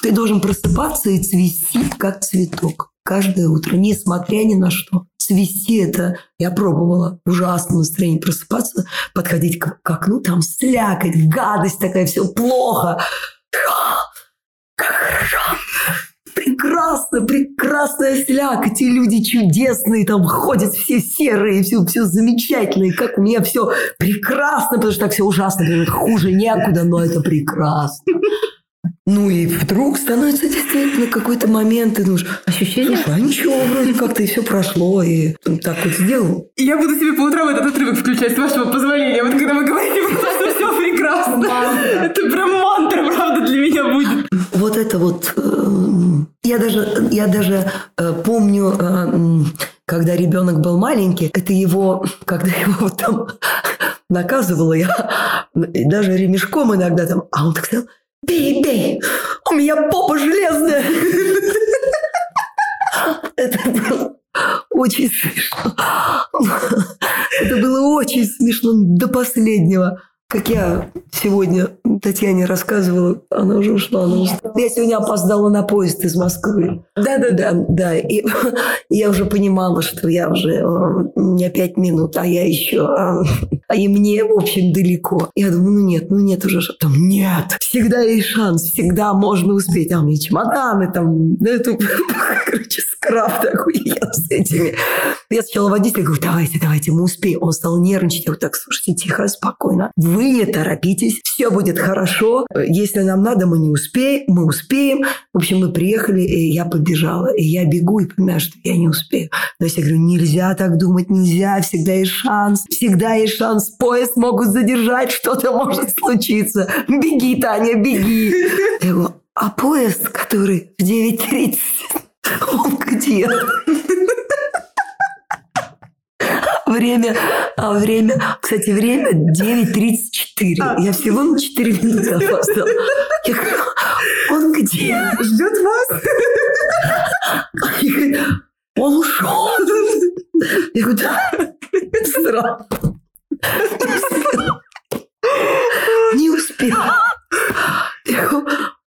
Ты должен просыпаться и цвести, как цветок. Каждое утро, несмотря ни на что. Цвести это, я пробовала, ужасное настроение просыпаться, подходить к, к окну, там слякоть, гадость такая, все плохо. Как хорошо! прекрасно, прекрасная слякоть, и люди чудесные, там ходят все серые, все, все замечательно, и как у меня все прекрасно, потому что так все ужасно, хуже некуда, но это прекрасно. Ну и вдруг становится действительно какой-то момент, ты думаешь, ощущение, а ничего, вроде как-то и все прошло, и так вот сделал. Я буду себе по утрам этот отрывок включать, с вашего позволения. Вот когда вы говорите, что все прекрасно. Это прям мантра, правда, для меня будет. Вот это вот... Э, я даже, я даже э, помню, э, когда ребенок был маленький, это его, когда его там наказывала я, даже ремешком иногда там, а он так сказал, Бей, бей! У меня попа железная! Это было очень смешно. Это было очень смешно до последнего. Как я сегодня Татьяне рассказывала, она уже ушла. Она ушла. Я сегодня опоздала на поезд из Москвы. Да-да-да. Да, и я уже понимала, что я уже... Э, меня пять минут, а я еще... И мне, в общем, далеко. Я думаю, ну нет, ну нет уже. Там, нет, всегда есть шанс, всегда можно успеть. А у меня чемоданы там, да, это, короче, скраб такой я с этими. Я сначала водитель говорю, давайте, давайте, мы успеем. Он стал нервничать. Я говорю, так, слушайте, тихо, спокойно. Вы не торопитесь, все будет хорошо. Если нам надо, мы не успеем, мы успеем. В общем, мы приехали, и я побежала. И я бегу и понимаю, что я не успею. Но я говорю, нельзя так думать, нельзя, всегда есть шанс, всегда есть шанс. Поезд могут задержать, что-то может случиться. Беги, Таня, беги. Я говорю, а поезд, который в 9.30, он где? Время, а время, кстати, время 9.34. А. Я всего на 4 минуты опоздала. Я говорю, он где? Ждет вас. он ушел. Я говорю, да. Странно. Не успел. Я говорю,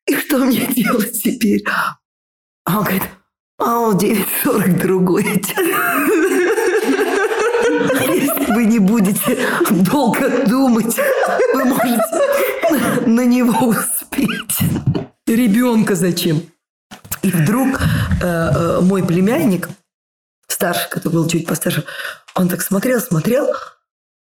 и что мне делать теперь? А он говорит, а он 9.40 другой. Если вы не будете долго думать, вы можете на него успеть. Ребенка зачем? И вдруг э, э, мой племянник, старший, который был чуть постарше, он так смотрел, смотрел,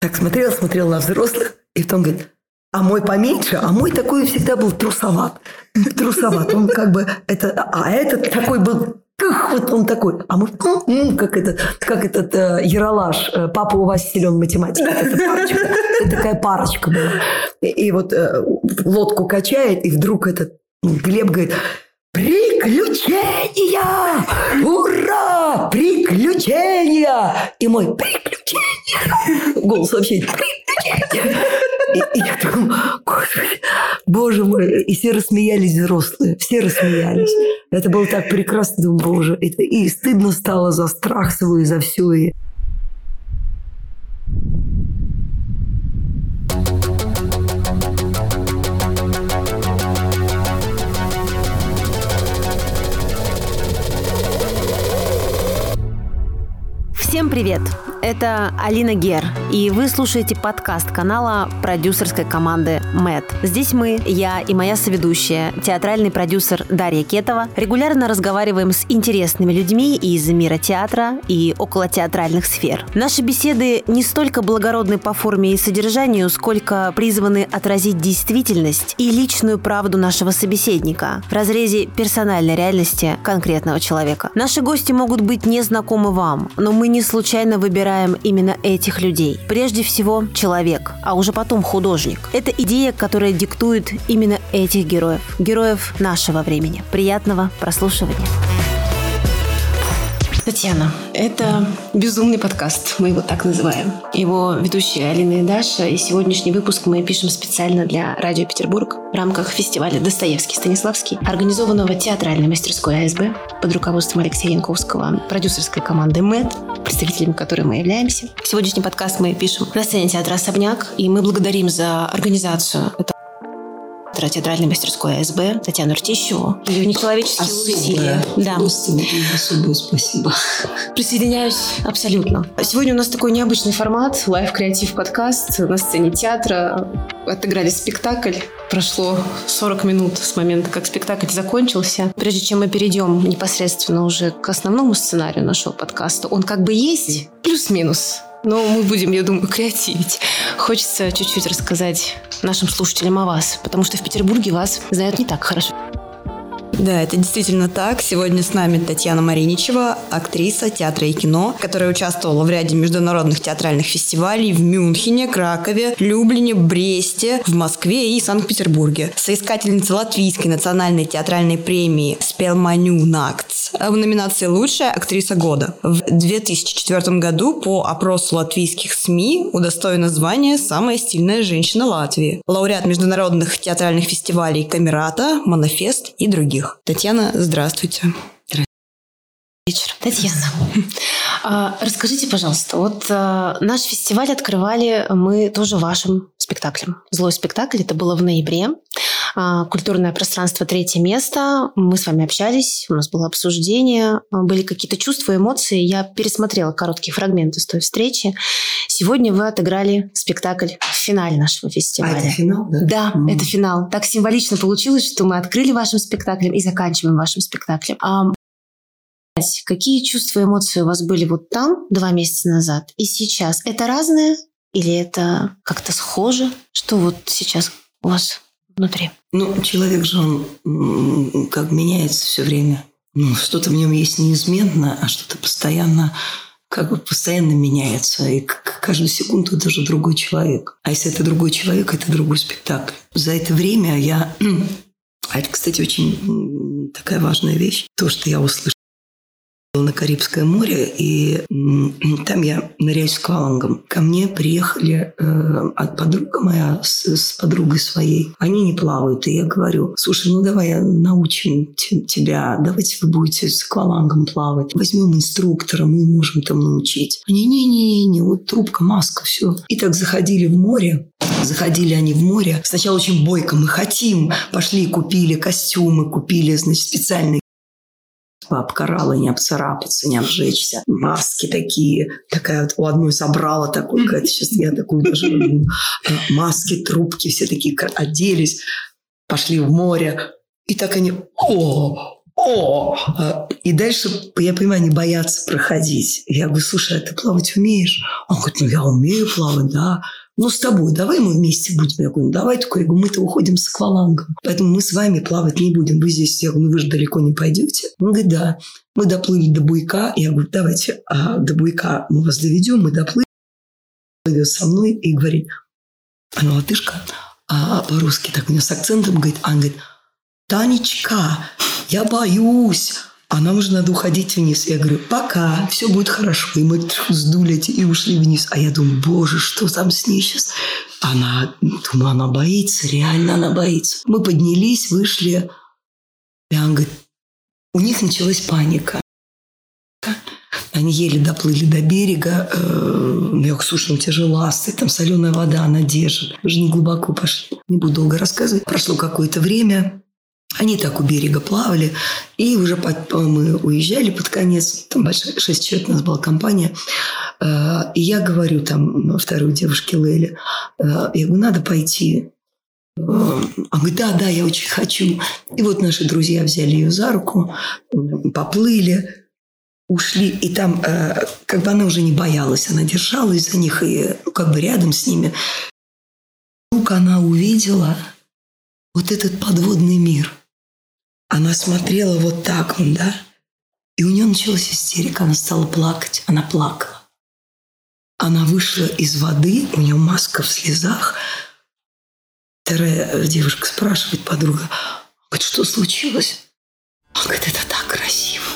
так смотрел, смотрел на взрослых, и потом говорит, а мой поменьше, а мой такой всегда был трусоват. Трусоват. Он как бы это, а этот такой был вот он такой. А мы, как этот, как этот э, Яралаш, э, папа у вас силен математик. Это парочка. Это такая парочка была. И, и вот э, лодку качает, и вдруг этот Глеб говорит, Приключения! Ура! Приключения! И мой приключения! Голос вообще приключения! И, и я думаю, боже мой, и все рассмеялись взрослые, все рассмеялись. Это было так прекрасно, думаю, боже, это, и стыдно стало за страх свой, за все. И... Всем привет! Это Алина Гер, и вы слушаете подкаст канала продюсерской команды МЭД. Здесь мы, я и моя соведущая, театральный продюсер Дарья Кетова, регулярно разговариваем с интересными людьми из мира театра и около театральных сфер. Наши беседы не столько благородны по форме и содержанию, сколько призваны отразить действительность и личную правду нашего собеседника в разрезе персональной реальности конкретного человека. Наши гости могут быть незнакомы вам, но мы не случайно выбираем именно этих людей. Прежде всего, человек, а уже потом художник. Это идея, которая диктует именно этих героев. Героев нашего времени. Приятного прослушивания. Татьяна, это безумный подкаст, мы его так называем. Его ведущие Алина и Даша, и сегодняшний выпуск мы пишем специально для Радио Петербург в рамках фестиваля «Достоевский Станиславский», организованного театральной мастерской АСБ под руководством Алексея Янковского, продюсерской команды МЭД, представителями которой мы являемся. Сегодняшний подкаст мы пишем на сцене театра «Особняк», и мы благодарим за организацию этого директора театральной мастерской АСБ Татьяну Ртищеву. Ее нечеловеческие усилия. Да. Особое спасибо. Присоединяюсь абсолютно. Сегодня у нас такой необычный формат, лайв-креатив подкаст на сцене театра. Отыграли спектакль. Прошло 40 минут с момента, как спектакль закончился. Прежде чем мы перейдем непосредственно уже к основному сценарию нашего подкаста, он как бы есть, плюс-минус. Но мы будем, я думаю, креативить. Хочется чуть-чуть рассказать нашим слушателям о вас, потому что в Петербурге вас знают не так хорошо. Да, это действительно так. Сегодня с нами Татьяна Мариничева, актриса театра и кино, которая участвовала в ряде международных театральных фестивалей в Мюнхене, Кракове, Люблине, Бресте, в Москве и Санкт-Петербурге. Соискательница Латвийской национальной театральной премии «Спелманю Нактс» в номинации «Лучшая актриса года». В 2004 году по опросу латвийских СМИ удостоена звания «Самая стильная женщина Латвии». Лауреат международных театральных фестивалей «Камерата», «Манофест» и других. Татьяна, здравствуйте. Вечер. Татьяна, а, расскажите, пожалуйста, вот а, наш фестиваль открывали мы тоже вашим спектаклем. Злой спектакль, это было в ноябре. А, культурное пространство «Третье место». Мы с вами общались, у нас было обсуждение, были какие-то чувства, эмоции. Я пересмотрела короткие фрагменты с той встречи. Сегодня вы отыграли спектакль в финале нашего фестиваля. А это финал, да? Да, mm. это финал. Так символично получилось, что мы открыли вашим спектаклем и заканчиваем вашим спектаклем. Какие чувства и эмоции у вас были вот там два месяца назад и сейчас? Это разное или это как-то схоже? Что вот сейчас у вас внутри? Ну, человек же, он как меняется все время. Ну, что-то в нем есть неизменно, а что-то постоянно как бы постоянно меняется. И каждую секунду это же другой человек. А если это другой человек, это другой спектакль. За это время я... А это, кстати, очень такая важная вещь. То, что я услышала на Карибское море, и там я ныряюсь с аквалангом. Ко мне приехали э, от подруга моя с, с подругой своей. Они не плавают, и я говорю, слушай, ну давай научим тебя, давайте вы будете с аквалангом плавать. Возьмем инструктора, мы можем там научить. Они, не-не-не, вот трубка, маска, все. И так заходили в море, Заходили они в море. Сначала очень бойко. Мы хотим. Пошли, купили костюмы, купили, значит, специальные об кораллы не обцарапаться, не обжечься. Маски такие. Такая вот у одной забрала такой, какая-то сейчас я такую даже э, маски, трубки, все такие оделись, пошли в море. И так они, о, о! А, и дальше, я понимаю, они боятся проходить. Я говорю, слушай, а ты плавать умеешь? Он говорит, ну я умею плавать, да ну, с тобой, давай мы вместе будем. Я говорю, ну, давай такой, я говорю, мы-то уходим с аквалангом. Поэтому мы с вами плавать не будем. Вы здесь, я говорю, ну, вы же далеко не пойдете. Он говорит, да. Мы доплыли до буйка. Я говорю, давайте, а до буйка мы вас доведем. Мы доплыли. Идет со мной и говорит, она латышка, а по-русски так у нее с акцентом говорит, она говорит, Танечка, я боюсь, а нам же надо уходить вниз. Я говорю, пока, все будет хорошо. И мы сдули эти и ушли вниз. А я думаю, боже, что там с ней сейчас? Она, думаю, она боится, реально она боится. Мы поднялись, вышли. И она говорит, у них началась паника. Они еле доплыли до берега. Э, я говорю, слушай, ну у тебя же ласты, там соленая вода, она держит. Мы же не глубоко пошли. Не буду долго рассказывать. Прошло какое-то время. Они так у берега плавали, и уже под, мы уезжали под конец, там большая, шесть человек у нас была компания, э, и я говорю там второй девушке Лейле, э, я говорю, надо пойти. Э, она говорит, да, да, я очень хочу. И вот наши друзья взяли ее за руку, поплыли, ушли, и там как бы она уже не боялась, она держалась за них и ну, как бы рядом с ними. Вдруг она увидела вот этот подводный мир – она смотрела вот так, да, и у нее началась истерика, она стала плакать, она плакала. Она вышла из воды, у нее маска в слезах. Вторая девушка спрашивает подруга, говорит, что случилось? Он говорит, это так красиво.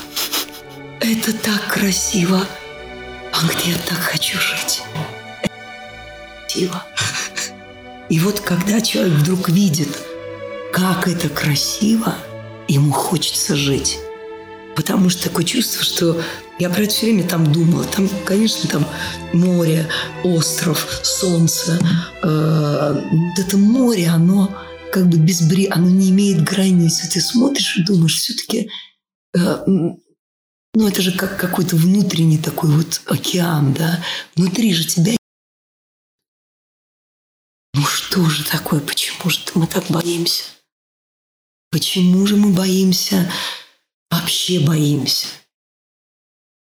Это так красиво. Он говорит, я так хочу жить. Это красиво. И вот когда человек вдруг видит, как это красиво – ему хочется жить. Потому что такое чувство, что я про это все время там думала. Там, конечно, там море, остров, солнце. Э, это море, оно как бы без бри, оно не имеет границ. Ты смотришь и думаешь, все-таки, э, ну это же как какой-то внутренний такой вот океан, да? Внутри же тебя ну что же такое? Почему же мы так боимся? Почему же мы боимся? Вообще боимся.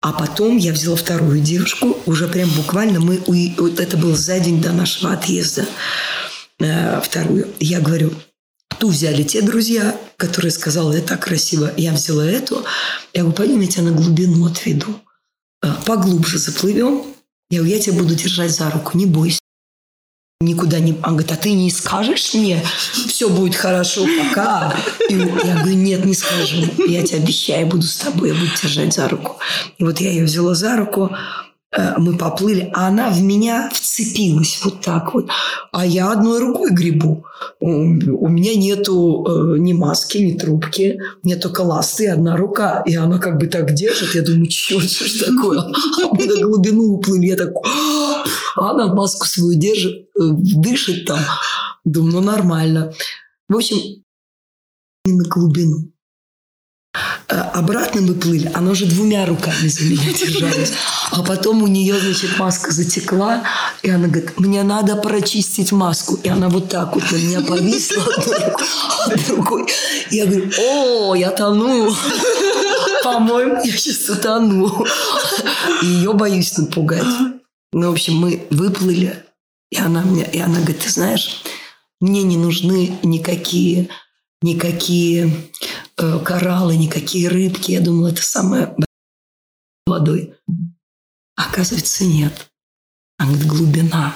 А потом я взяла вторую девушку, уже прям буквально мы, вот это было за день до нашего отъезда, э, вторую. Я говорю, ту взяли те друзья, которые сказали, это так красиво, я взяла эту. Я говорю, пойдем, я тебя на глубину отведу. Э, поглубже заплывем. Я говорю, я тебя буду держать за руку, не бойся никуда не... Он говорит, а ты не скажешь мне, все будет хорошо, пока. И я говорю, нет, не скажу. Я тебе обещаю, буду с тобой, я буду держать за руку. И вот я ее взяла за руку, мы поплыли, а она в меня вцепилась вот так вот. А я одной рукой грибу. У меня нету э, ни маски, ни трубки, нет только ласты, одна рука. И она как бы так держит. Я думаю, черт, что ж такое? А мы на глубину уплыли. Я так, а она маску свою держит, э, дышит там. Думаю, ну нормально. В общем, на глубину. Э, обратно мы плыли, она уже двумя руками за меня держалась. А потом у нее, значит, маска затекла, и она говорит, мне надо прочистить маску. И она вот так вот на меня повисла одной рукой. Я говорю, о, я тону. По-моему, я сейчас утону. И ее боюсь напугать. Ну, в общем, мы выплыли, и она, мне, и она говорит, ты знаешь, мне не нужны никакие никакие кораллы, никакие рыбки. Я думала, это самое водой. Оказывается, нет. А говорит, глубина.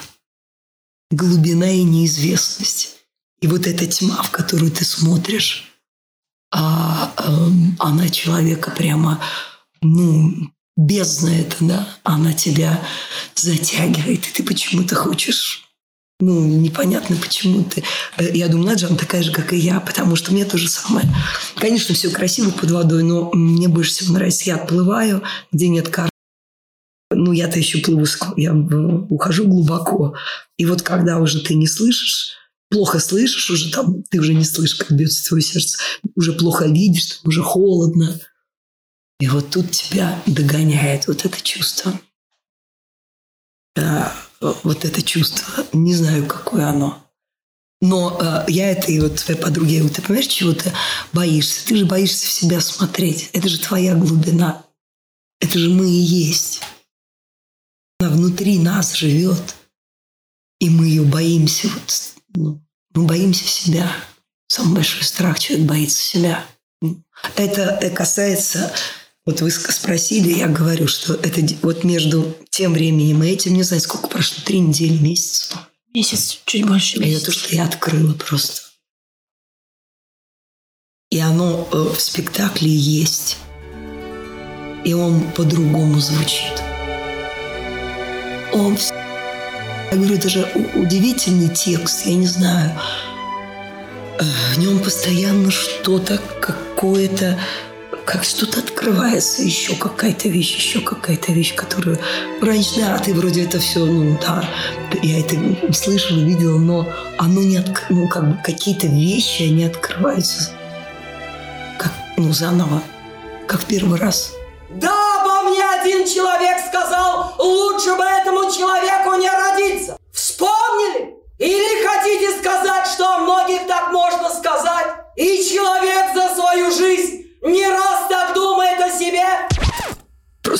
Глубина и неизвестность. И вот эта тьма, в которую ты смотришь, а, а, она человека прямо, ну, бездна это, да, она тебя затягивает, и ты почему-то хочешь ну, непонятно, почему ты... Э, я думаю, Наджан такая же, как и я, потому что мне то же самое. Конечно, все красиво под водой, но мне больше всего нравится, я отплываю, где нет кар. Ну, я-то еще плыву, я ухожу глубоко. И вот когда уже ты не слышишь, плохо слышишь, уже там, ты уже не слышишь, как бьется твое сердце, уже плохо видишь, уже холодно. И вот тут тебя догоняет вот это чувство вот это чувство. Не знаю, какое оно. Но э, я это и вот твоей подруге, я говорю, ты понимаешь, чего ты боишься? Ты же боишься в себя смотреть. Это же твоя глубина. Это же мы и есть. Она внутри нас живет. И мы ее боимся. Вот, ну, мы боимся себя. Самый большой страх человек боится себя. Это касается вот вы спросили, я говорю, что это вот между тем временем и этим, не знаю, сколько прошло, три недели, месяц. Месяц, чуть больше месяца. Это то, что я открыла просто. И оно э, в спектакле есть. И он по-другому звучит. Он... Я говорю, это же удивительный текст, я не знаю. Э, в нем постоянно что-то, какое-то как что-то открывается, еще какая-то вещь, еще какая-то вещь, которую раньше, да, ты вроде это все, ну да, я это слышала, видела, но оно не, от, ну как бы какие-то вещи, они открываются как, ну заново, как первый раз. Да, обо мне один человек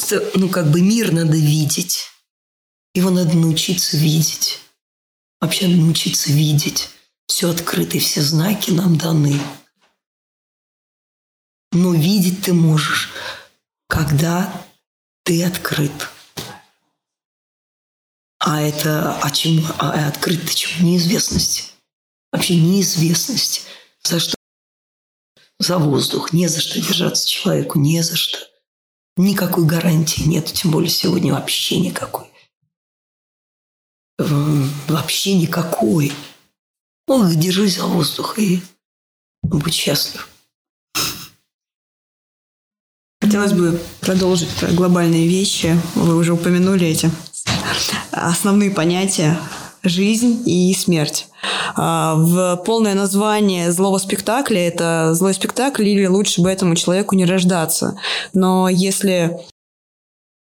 Просто, ну, как бы мир надо видеть. Его надо научиться видеть. Вообще надо научиться видеть. Все открыто, все знаки нам даны. Но видеть ты можешь, когда ты открыт. А это а чему? А открыт ты чему? Неизвестности. Вообще неизвестность. За что за воздух, не за что держаться человеку, не за что. Никакой гарантии нет, тем более сегодня вообще никакой. Вообще никакой. Ну, держись за воздух и будь счастлив. Хотелось бы продолжить про глобальные вещи. Вы уже упомянули эти основные понятия жизнь и смерть. А, в полное название злого спектакля это злой спектакль или лучше бы этому человеку не рождаться. Но если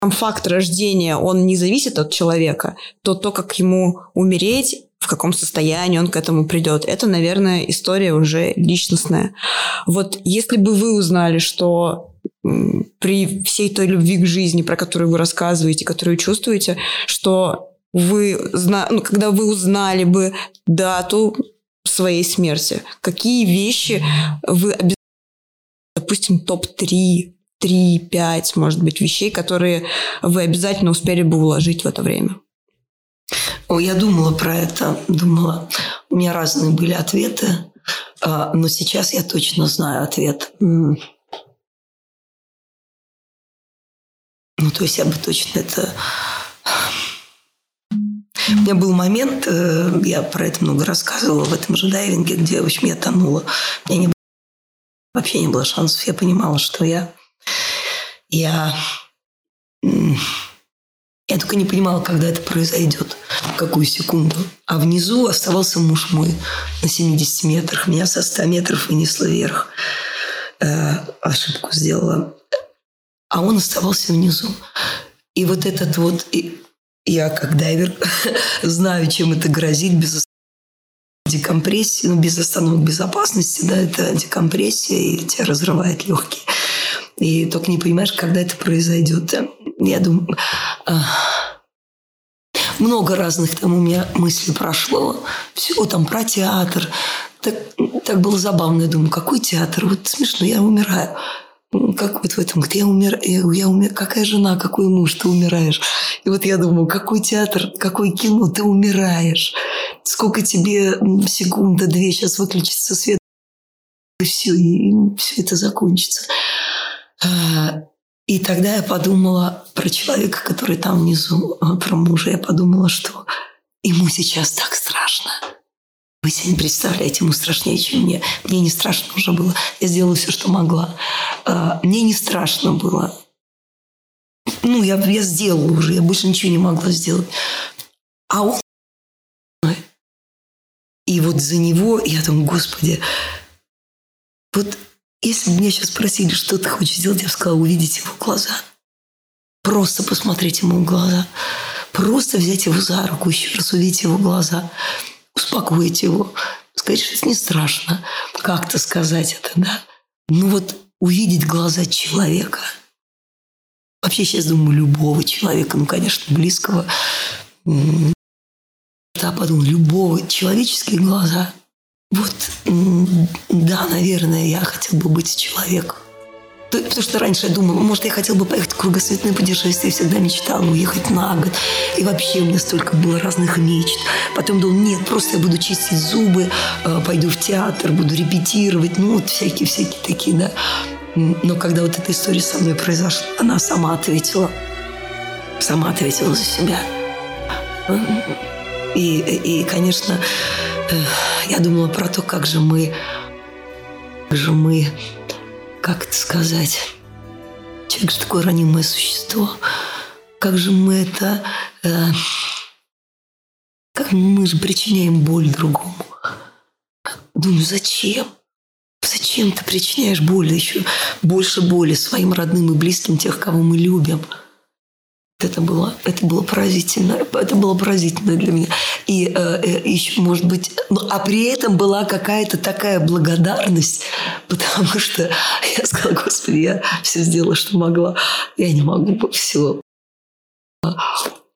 факт рождения, он не зависит от человека, то то, как ему умереть, в каком состоянии он к этому придет, это, наверное, история уже личностная. Вот если бы вы узнали, что при всей той любви к жизни, про которую вы рассказываете, которую чувствуете, что вы, ну, когда вы узнали бы дату своей смерти, какие вещи вы обязательно, допустим, топ-3, 3-5, может быть, вещей, которые вы обязательно успели бы уложить в это время? О, я думала про это, думала. У меня разные были ответы, а, но сейчас я точно знаю ответ. Ну, то есть я бы точно это меня был момент, э, я про это много рассказывала в этом же дайвинге, где, в общем, я тонула. У меня не было, вообще не было шансов. Я понимала, что я... Я... Я только не понимала, когда это произойдет, в какую секунду. А внизу оставался муж мой на 70 метрах. Меня со 100 метров вынесло вверх. Э, ошибку сделала. А он оставался внизу. И вот этот вот... Я, как дайвер, знаю, чем это грозит без декомпрессии, ну, без остановок безопасности, да, это декомпрессия, и тебя разрывает легкие. И только не понимаешь, когда это произойдет. Я думаю, много разных там у меня мыслей прошло. Все там про театр. Так, так было забавно. Я думаю, какой театр? Вот смешно, я умираю. Как вот в этом, я умер, я, я умер, какая жена, какой муж, ты умираешь. И вот я думаю, какой театр, какое кино, ты умираешь. Сколько тебе секунда, две, сейчас выключится свет, и все, и все это закончится. А, и тогда я подумала про человека, который там внизу, а, про мужа. Я подумала, что ему сейчас так страшно. Вы себе не представляете, ему страшнее, чем мне. Мне не страшно уже было. Я сделала все, что могла. А, мне не страшно было. Ну, я, я сделала уже, я больше ничего не могла сделать. А он... И вот за него я думаю, Господи, вот если бы меня сейчас спросили, что ты хочешь сделать, я бы сказала, увидеть его глаза. Просто посмотреть ему в глаза. Просто взять его за руку, еще раз увидеть его глаза успокоить его, сказать, что это не страшно, как-то сказать это, да. Ну вот увидеть глаза человека, вообще сейчас думаю, любого человека, ну, конечно, близкого, да, подумал, любого, человеческие глаза. Вот, да, наверное, я хотел бы быть человеком. Потому что раньше я думала, может, я хотела бы поехать в кругосветное путешествие, всегда мечтала уехать на год. И вообще у меня столько было разных мечт. Потом думала, нет, просто я буду чистить зубы, э, пойду в театр, буду репетировать, ну, вот всякие-всякие такие, да. Но когда вот эта история со мной произошла, она сама ответила. Сама ответила за себя. И, и конечно, э, я думала про то, как же мы, как же мы как это сказать, человек же такое ранимое существо. Как же мы это... Э, как мы же причиняем боль другому. Думаю, зачем? Зачем ты причиняешь боль, еще больше боли своим родным и близким, тех, кого мы любим? Это было, это было поразительно. Это было поразительно для меня. И э, э, еще, может быть, ну, а при этом была какая-то такая благодарность, потому что я сказала, Господи, я все сделала, что могла. Я не могу все.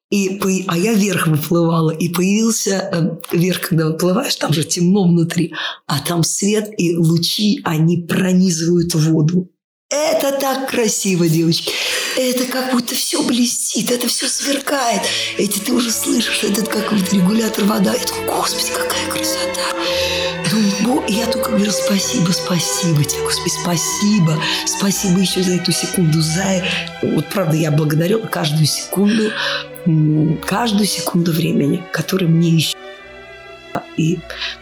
И, а я вверх выплывала, и появился э, вверх, когда выплываешь, там же темно внутри, а там свет и лучи, они пронизывают воду. Это так красиво, девочки. Это как будто все блестит, это все сверкает. Эти ты уже слышишь, этот какой-то регулятор вода. Думаю, господи, какая красота. Думаю, я только говорю, спасибо, спасибо тебе, господи, спасибо. Спасибо еще за эту секунду. За... Вот правда, я благодарю каждую секунду, каждую секунду времени, которое мне еще и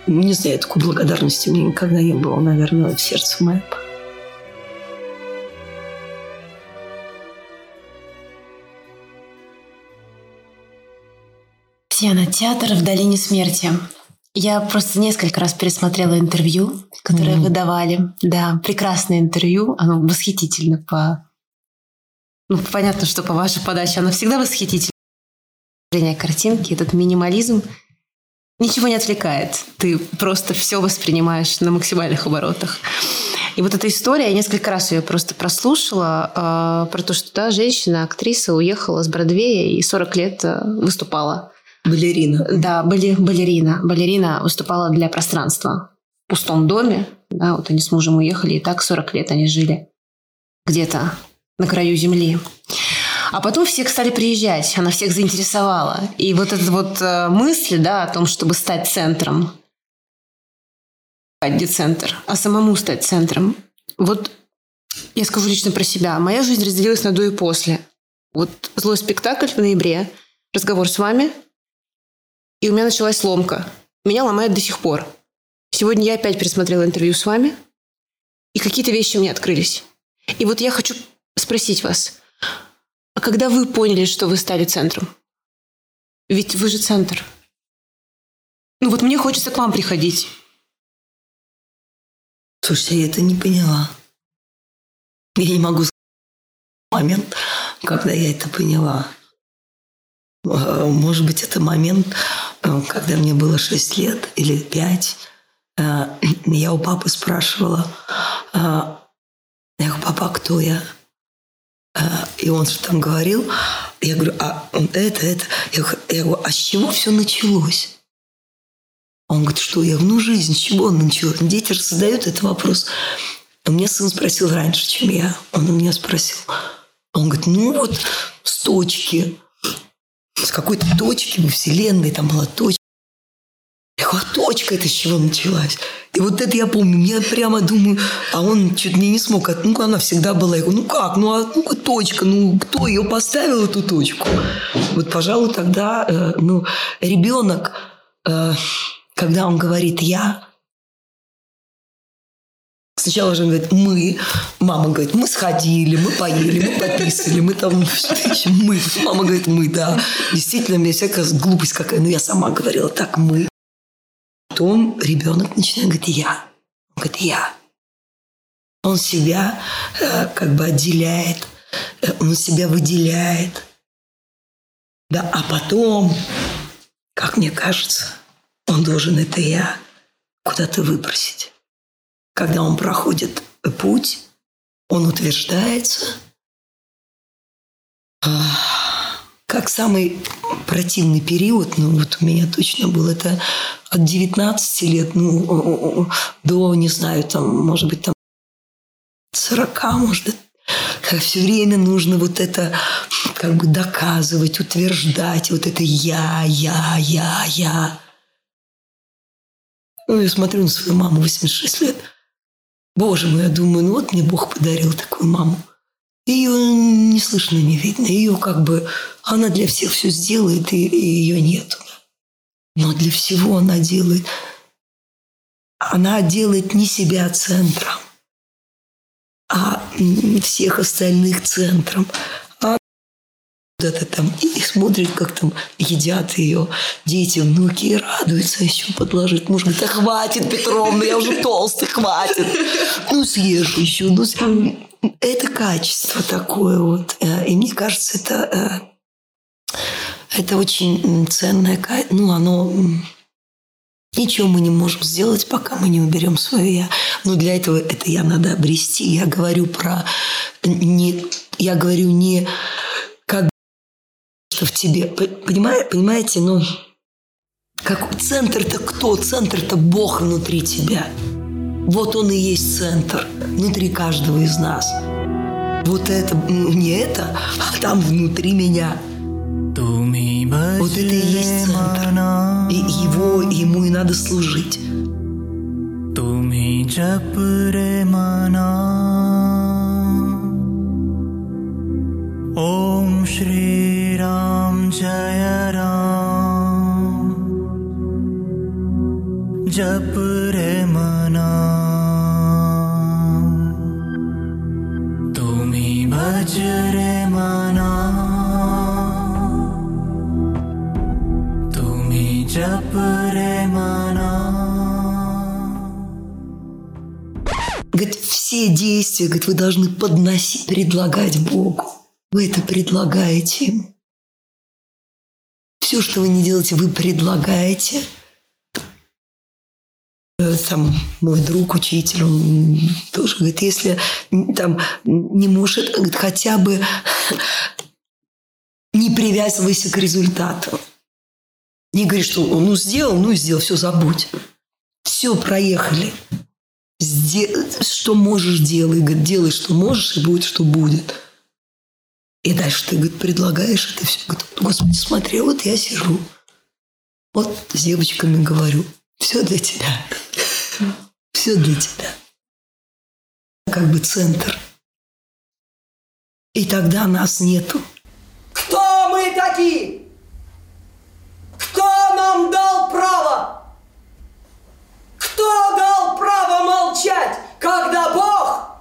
не знаю, такой благодарности у меня никогда не было, наверное, в сердце моем. Татьяна, театр в долине смерти. Я просто несколько раз пересмотрела интервью, которое mm-hmm. вы давали. Да, прекрасное интервью. Оно восхитительно по... Ну, понятно, что по вашей подаче оно всегда восхитительно. Картинки, этот минимализм ничего не отвлекает. Ты просто все воспринимаешь на максимальных оборотах. И вот эта история, я несколько раз ее просто прослушала, э, про то, что да, женщина, актриса уехала с Бродвея и 40 лет э, выступала. Балерина. Да, бали, балерина. Балерина выступала для пространства в пустом доме. Да, вот они с мужем уехали, и так 40 лет они жили где-то на краю земли. А потом все стали приезжать, она всех заинтересовала. И вот эта вот э, мысль, да, о том, чтобы стать центром, где центр, а самому стать центром. Вот я скажу лично про себя. Моя жизнь разделилась на до и после. Вот злой спектакль в ноябре, разговор с вами, и у меня началась сломка. Меня ломает до сих пор. Сегодня я опять пересмотрела интервью с вами, и какие-то вещи мне открылись. И вот я хочу спросить вас, а когда вы поняли, что вы стали центром? Ведь вы же центр. Ну вот мне хочется к вам приходить. Слушайте, я это не поняла. Я не могу сказать момент, когда я это поняла. А, может быть, это момент, э, когда мне было 6 лет или 5. Э, я у папы спрашивала, э, я говорю, папа, а кто я? И он что там говорил. Я говорю, а это, это. Я говорю, а с чего все началось? Он говорит, что? Я говорю, ну жизнь, с чего он началась? Дети же задают этот вопрос. У меня сын спросил раньше, чем я. Он у меня спросил. Он говорит, ну вот с точки. С какой-то точки во Вселенной там была точка. Я говорю, а точка это с чего началась? И вот это я помню. Я прямо думаю, а он чуть мне не смог. Ну, она всегда была. Я говорю, ну как? Ну, а ну точка? Ну, кто ее поставил, эту точку? Вот, пожалуй, тогда, э, ну, ребенок, э, когда он говорит «я», Сначала же он говорит, мы. Мама говорит, мы сходили, мы поели, мы пописали, мы там... Мы. Мама говорит, мы, да. Действительно, мне всякая глупость какая. Но я сама говорила, так, мы. Потом ребенок начинает говорить, я. Он говорит, я. Он себя э, как бы отделяет, э, он себя выделяет. Да, а потом, как мне кажется, он должен это я куда-то выбросить. Когда он проходит путь, он утверждается, а, как самый противный период, ну вот у меня точно был это от 19 лет, ну, до, не знаю, там, может быть, там 40, может, как все время нужно вот это как бы доказывать, утверждать, вот это я, я, я, я. Ну, я смотрю на свою маму 86 лет. Боже мой, я думаю, ну вот мне Бог подарил такую маму. Ее не слышно, не видно. Ее как бы... Она для всех все сделает, и, и ее нету. Но для всего она делает... Она делает не себя центром, а всех остальных центром куда-то там и смотрит, как там едят ее дети, внуки, и радуются еще подложить. Муж говорит, да хватит, Петровна, я уже толстый, хватит. Ну, съешь еще. Ну, это качество такое вот. Э, и мне кажется, это, э, это очень ценное качество. Ну, оно... Ничего мы не можем сделать, пока мы не уберем свое я. Но для этого это я надо обрести. Я говорю про не, я говорю не что в тебе. Понимаете, ну, как центр-то кто? Центр-то Бог внутри тебя. Вот он и есть центр внутри каждого из нас. Вот это, не это, а там внутри меня. Вот это и есть центр. И его, ему и надо служить. Om Shri जय राम जप रे मना तुम्ही भज रे मना तुम्ही जप रे मना все действия, говорит, вы должны подносить, предлагать Богу. Вы это предлагаете ему. Все, что вы не делаете, вы предлагаете. Э, Там мой друг, учитель, он тоже говорит, если там не может, хотя бы не привязывайся к результату. Не говори, что ну сделал, ну сделал, все забудь. Все, проехали. Сде- Что можешь, делай. Говорит, делай, что можешь, и будет, что будет. И дальше ты, говорит, предлагаешь это все. Говорит, Господи, смотри, вот я сижу. Вот с девочками говорю. Все для тебя. Все для тебя. Как бы центр. И тогда нас нету. Кто мы такие? Кто нам дал право? Кто дал право молчать, когда Бог?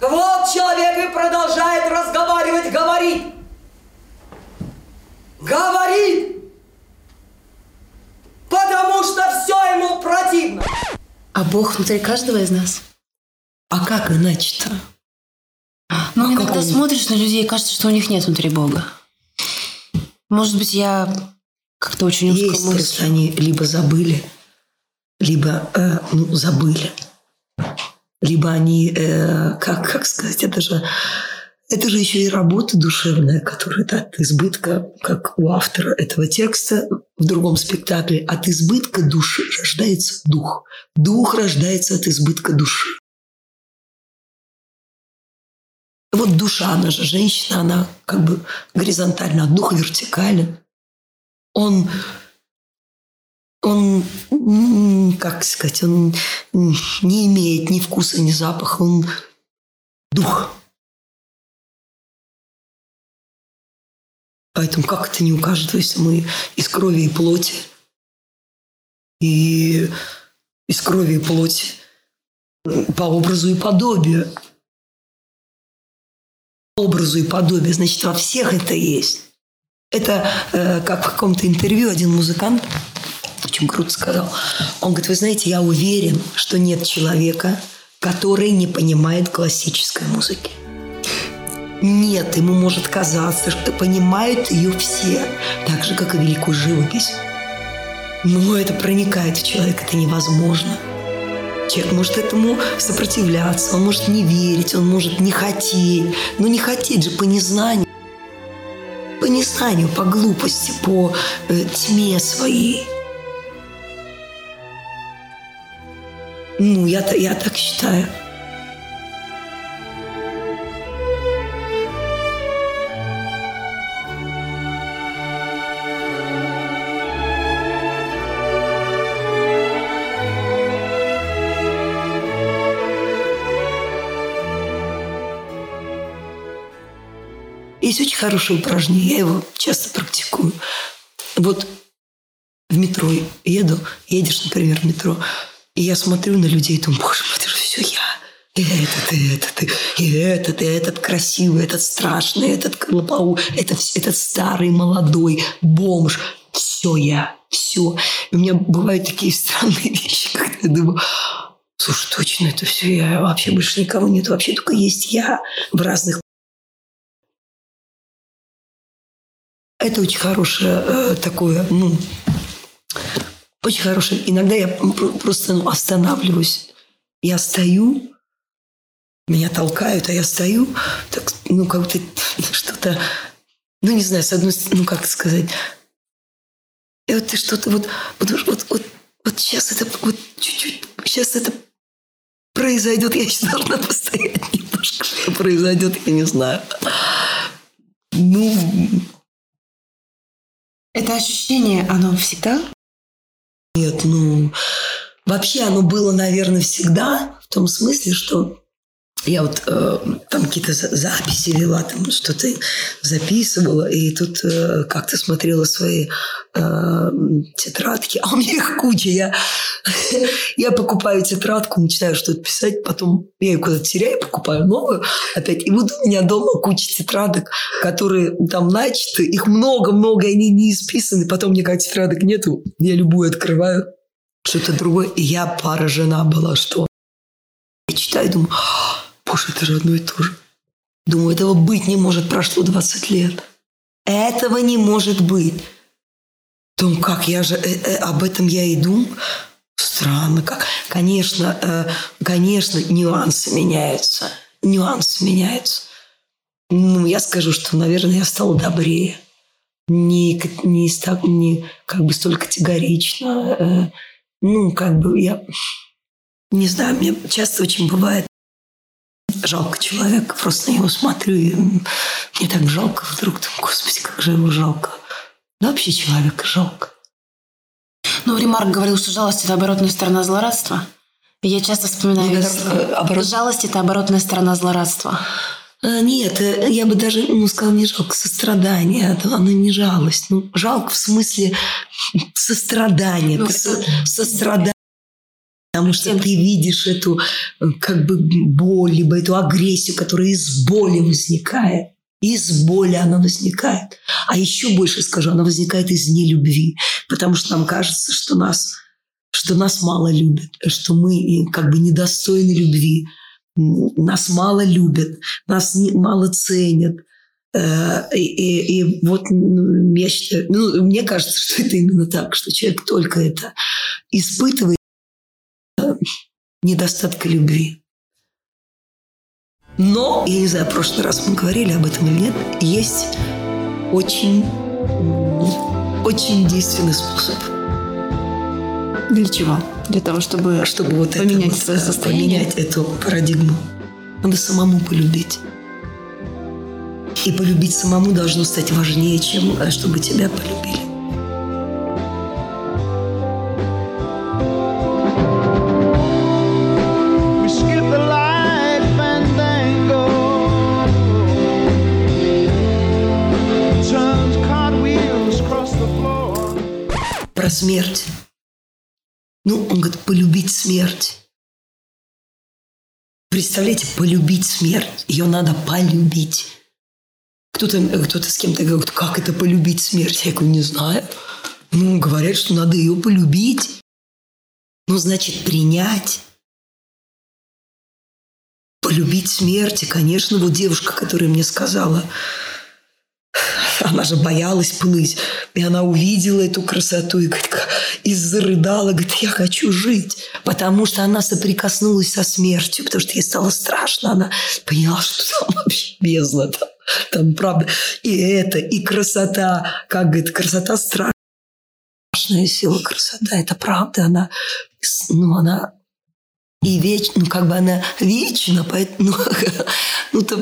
Вот человек и продолжает разговаривать, говорит. Говорит. Потому что все ему противно. А Бог внутри каждого из нас. А как иначе-то? Ну, А иногда он? смотришь на людей, и кажется, что у них нет внутри Бога. Может быть, я как-то очень узко Есть, просто они либо забыли, либо э, ну, забыли, либо они, э, как, как сказать, это же, это же еще и работа душевная, которая да, от избытка, как у автора этого текста в другом спектакле, от избытка души рождается дух. Дух рождается от избытка души. Вот душа, она же женщина, она как бы горизонтальна, а дух вертикален. Он он, как сказать, он не имеет ни вкуса, ни запаха, он дух. Поэтому как это не у каждого, если мы из крови и плоти, и из крови и плоти м, по образу и подобию. По образу и подобию, значит, во всех это есть. Это э, как в каком-то интервью один музыкант очень круто сказал. Он говорит, вы знаете, я уверен, что нет человека, который не понимает классической музыки. Нет, ему может казаться, что понимают ее все, так же, как и великую живопись. Но это проникает в человека, это невозможно. Человек может этому сопротивляться, он может не верить, он может не хотеть. Но не хотеть же по незнанию. По незнанию, по глупости, по э, тьме своей. Ну, я, я так считаю. Хорошее упражнение, я его часто практикую. Вот в метро еду, едешь, например, в метро, и я смотрю на людей и думаю, боже мой, это же все я. И этот, и этот, и, этот, и этот красивый, этот страшный, этот клопау, это, вс- этот старый, молодой, бомж. Все я, все. И у меня бывают такие странные вещи, когда я думаю, слушай, точно это все я, вообще больше никого нет, вообще только есть я в разных Это очень хорошее э, такое, ну, очень хорошее. Иногда я пр- просто ну, останавливаюсь. Я стою, меня толкают, а я стою, так, ну, как будто что-то, ну, не знаю, с одной стороны, ну, как сказать, и вот ты что-то вот, вот, вот, вот, вот сейчас это, вот чуть-чуть, сейчас это произойдет, я еще должна постоять немножко, что произойдет, я не знаю. Ну, Это ощущение, оно всегда? Нет, ну, вообще оно было, наверное, всегда в том смысле, что я вот э, там какие-то за- записи вела, там что-то записывала, и тут э, как-то смотрела свои э, тетрадки, а у меня их куча. Я, я покупаю тетрадку, начинаю что-то писать, потом я ее куда-то теряю, покупаю новую опять. И вот у меня дома куча тетрадок, которые там начаты, их много-много, они не исписаны. Потом мне как тетрадок нету, я любую открываю, что-то другое. И я поражена была, что Я читаю, думаю, «А, боже, это же одно и то же. Думаю, этого быть не может, прошло 20 лет. Этого не может быть. Думаю, как я же, э, э, об этом я и думаю. Странно, как. Конечно, э, конечно, нюансы меняются. Нюансы меняются. Ну, я скажу, что, наверное, я стала добрее. Не, не, ста- не как бы столь категорично. э, ну, как бы я... Не знаю, мне часто очень бывает жалко человека. Просто на него смотрю, и мне так жалко вдруг. Думаю, Господи, как же его жалко. Да вообще человека жалко. Ну, Ремарк говорил, что жалость – это оборотная сторона злорадства. И я часто вспоминаю... Мне это оборот- Жалость – это оборотная сторона злорадства. А, Нет, э, я бы даже ну, сказала, не жалко, сострадание. Это Оно не жалость. Ну, жалко в смысле сострадания. Ну, это- со- сострадание. Потому что ты видишь эту э, как бы боль, либо эту агрессию, которая из боли возникает. Из боли она возникает. А еще больше скажу, она возникает из нелюбви. Потому что нам кажется, что нас, что нас мало любят, что мы э, как бы недостойны любви. Нас мало любят, нас не- мало ценят. Э, И, и- и вот я считаю, ну, мне кажется, что это именно так, что человек только это испытывает недостатка любви. Но, я не знаю, в прошлый раз мы говорили об этом или нет, есть очень, очень действенный способ, Для чего? Для того, чтобы... чтобы вот это Поменять вот, свое состояние? поменять эту парадигму. Надо самому полюбить. И полюбить самому должно стать важнее, чем э, чтобы тебя полюбили. Смерть. Ну, он говорит, полюбить смерть. Представляете, полюбить смерть. Ее надо полюбить. Кто-то кто с кем-то говорит, как это полюбить смерть? Я говорю, не знаю. Ну, говорят, что надо ее полюбить. Ну, значит, принять. Полюбить смерть. И, конечно, вот девушка, которая мне сказала, она же боялась плыть. И она увидела эту красоту и, говорит, и зарыдала, говорит, я хочу жить. Потому что она соприкоснулась со смертью, потому что ей стало страшно. Она поняла, что там вообще бездна. Там, там правда и это, и красота. Как говорит, красота страшная сила красота. Это правда. Она, ну, она и веч, ну, как бы она вечна, поэтому, ну, то,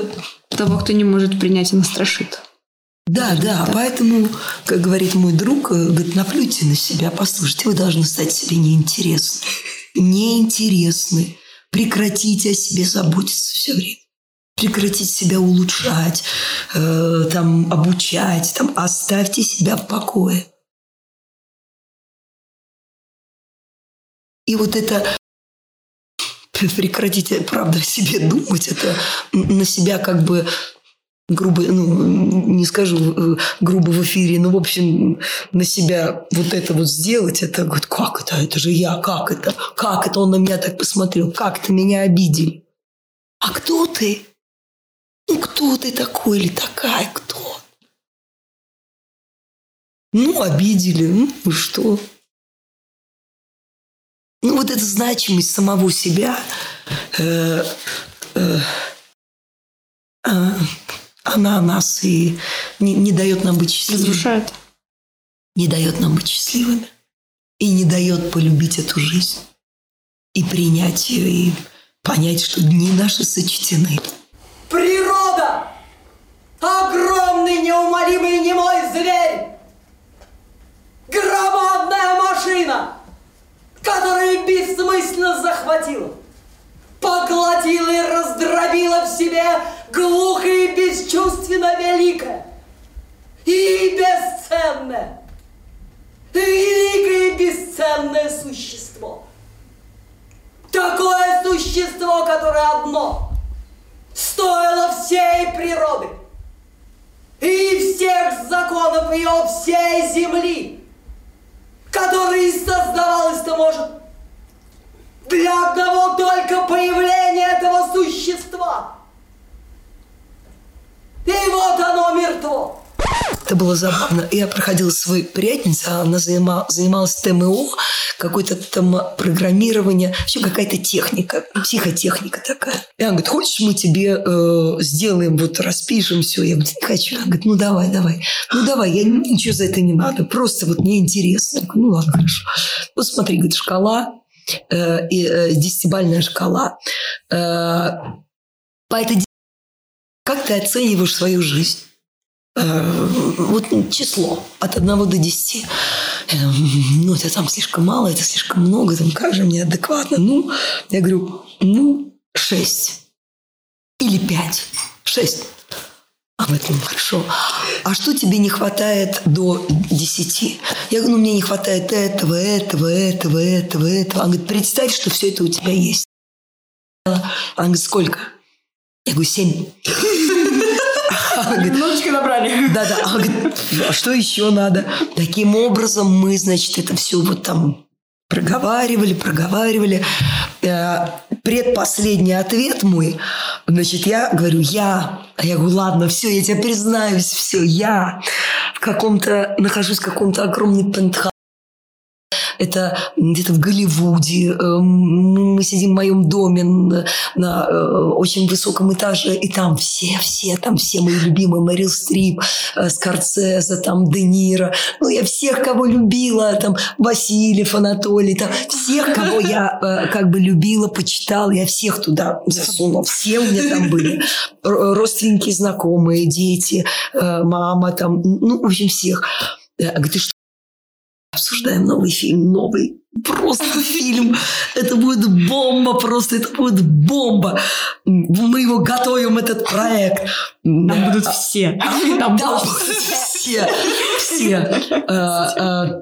Того, кто не может принять, она страшит. Да, да, поэтому, как говорит мой друг, э, говорит, наплюйте на себя, послушайте, вы должны стать себе неинтересны. Неинтересны. Прекратите о себе заботиться все время. Прекратите себя улучшать, э, там, обучать, там, оставьте себя в покое. И вот это прекратите, правда, о себе думать, это на себя как бы грубо, ну, не скажу э, грубо в эфире, но, в общем, на себя вот это вот сделать, это говорит, как это, это же я, как это, как это он на меня так посмотрел, как это меня обидели. А кто ты? Ну, кто ты такой или такая, кто? Ну, обидели, ну, что? Ну, вот эта значимость самого себя, э, э, э, она нас и не, не дает нам быть счастливыми. Разрушает. Не дает нам быть счастливыми. И не дает полюбить эту жизнь. И принять ее, и понять, что дни наши сочтены. Природа! Огромный, неумолимый, немой зверь! Громадная машина, которая бессмысленно захватила, поглотила и раздробила в себе глухо и бесчувственно великое и бесценное, великое и бесценное существо. Такое существо, которое одно стоило всей природы и всех законов ее всей земли, которая и создавалась-то может для одного только появления этого существа. И вот оно мертво. Это было забавно. Я проходила свой приятельница, она занима- занималась ТМО, какое-то там программирование, все какая-то техника, психотехника такая. И она говорит, хочешь, мы тебе э, сделаем, вот распишем все. Я говорю, не хочу. Она говорит, ну давай, давай. Ну давай, я ничего за это не надо, просто вот мне интересно. Я говорю, ну ладно, хорошо. Вот смотри, говорит, шкала, десятибальная шкала. Э, по этой как ты оцениваешь свою жизнь? Э, вот число от 1 до 10. Я думаю, Ну, это там слишком мало, это слишком много, там как же мне адекватно? Ну, я говорю, ну, 6 или 5. 6. А в этом хорошо. А что тебе не хватает до 10? Я говорю, ну, мне не хватает этого, этого, этого, этого, этого. Она говорит, представь, что все это у тебя есть. Она говорит, сколько? Я говорю, 7. Она говорит, Немножечко набрали. да, да. А, говорит, а что еще надо? Таким образом мы, значит, это все вот там проговаривали, проговаривали. Э, Предпоследний ответ мой, значит, я говорю, я, а я говорю, ладно, все, я тебе признаюсь, все, я в каком-то, нахожусь в каком-то огромном пентхаусе, это где-то в Голливуде. Э, Мы сидим в моем доме на, на, э, очень высоком этаже, и там все, все, там все мои любимые. Мэрил Стрип, э, Скорсезе, там Де Ниро. Ну, я всех, кого любила, там Васильев, Анатолий, там всех, кого я как бы любила, почитала, я всех туда засунула. Все у меня там были. Родственники, знакомые, дети, мама там, ну, в общем, всех. Я говорю, ты что, обсуждаем новый фильм, новый просто фильм. Это будет бомба просто, это будет бомба. Мы его готовим, этот проект. Там будут все. Там Да, будут все, все. Э, э,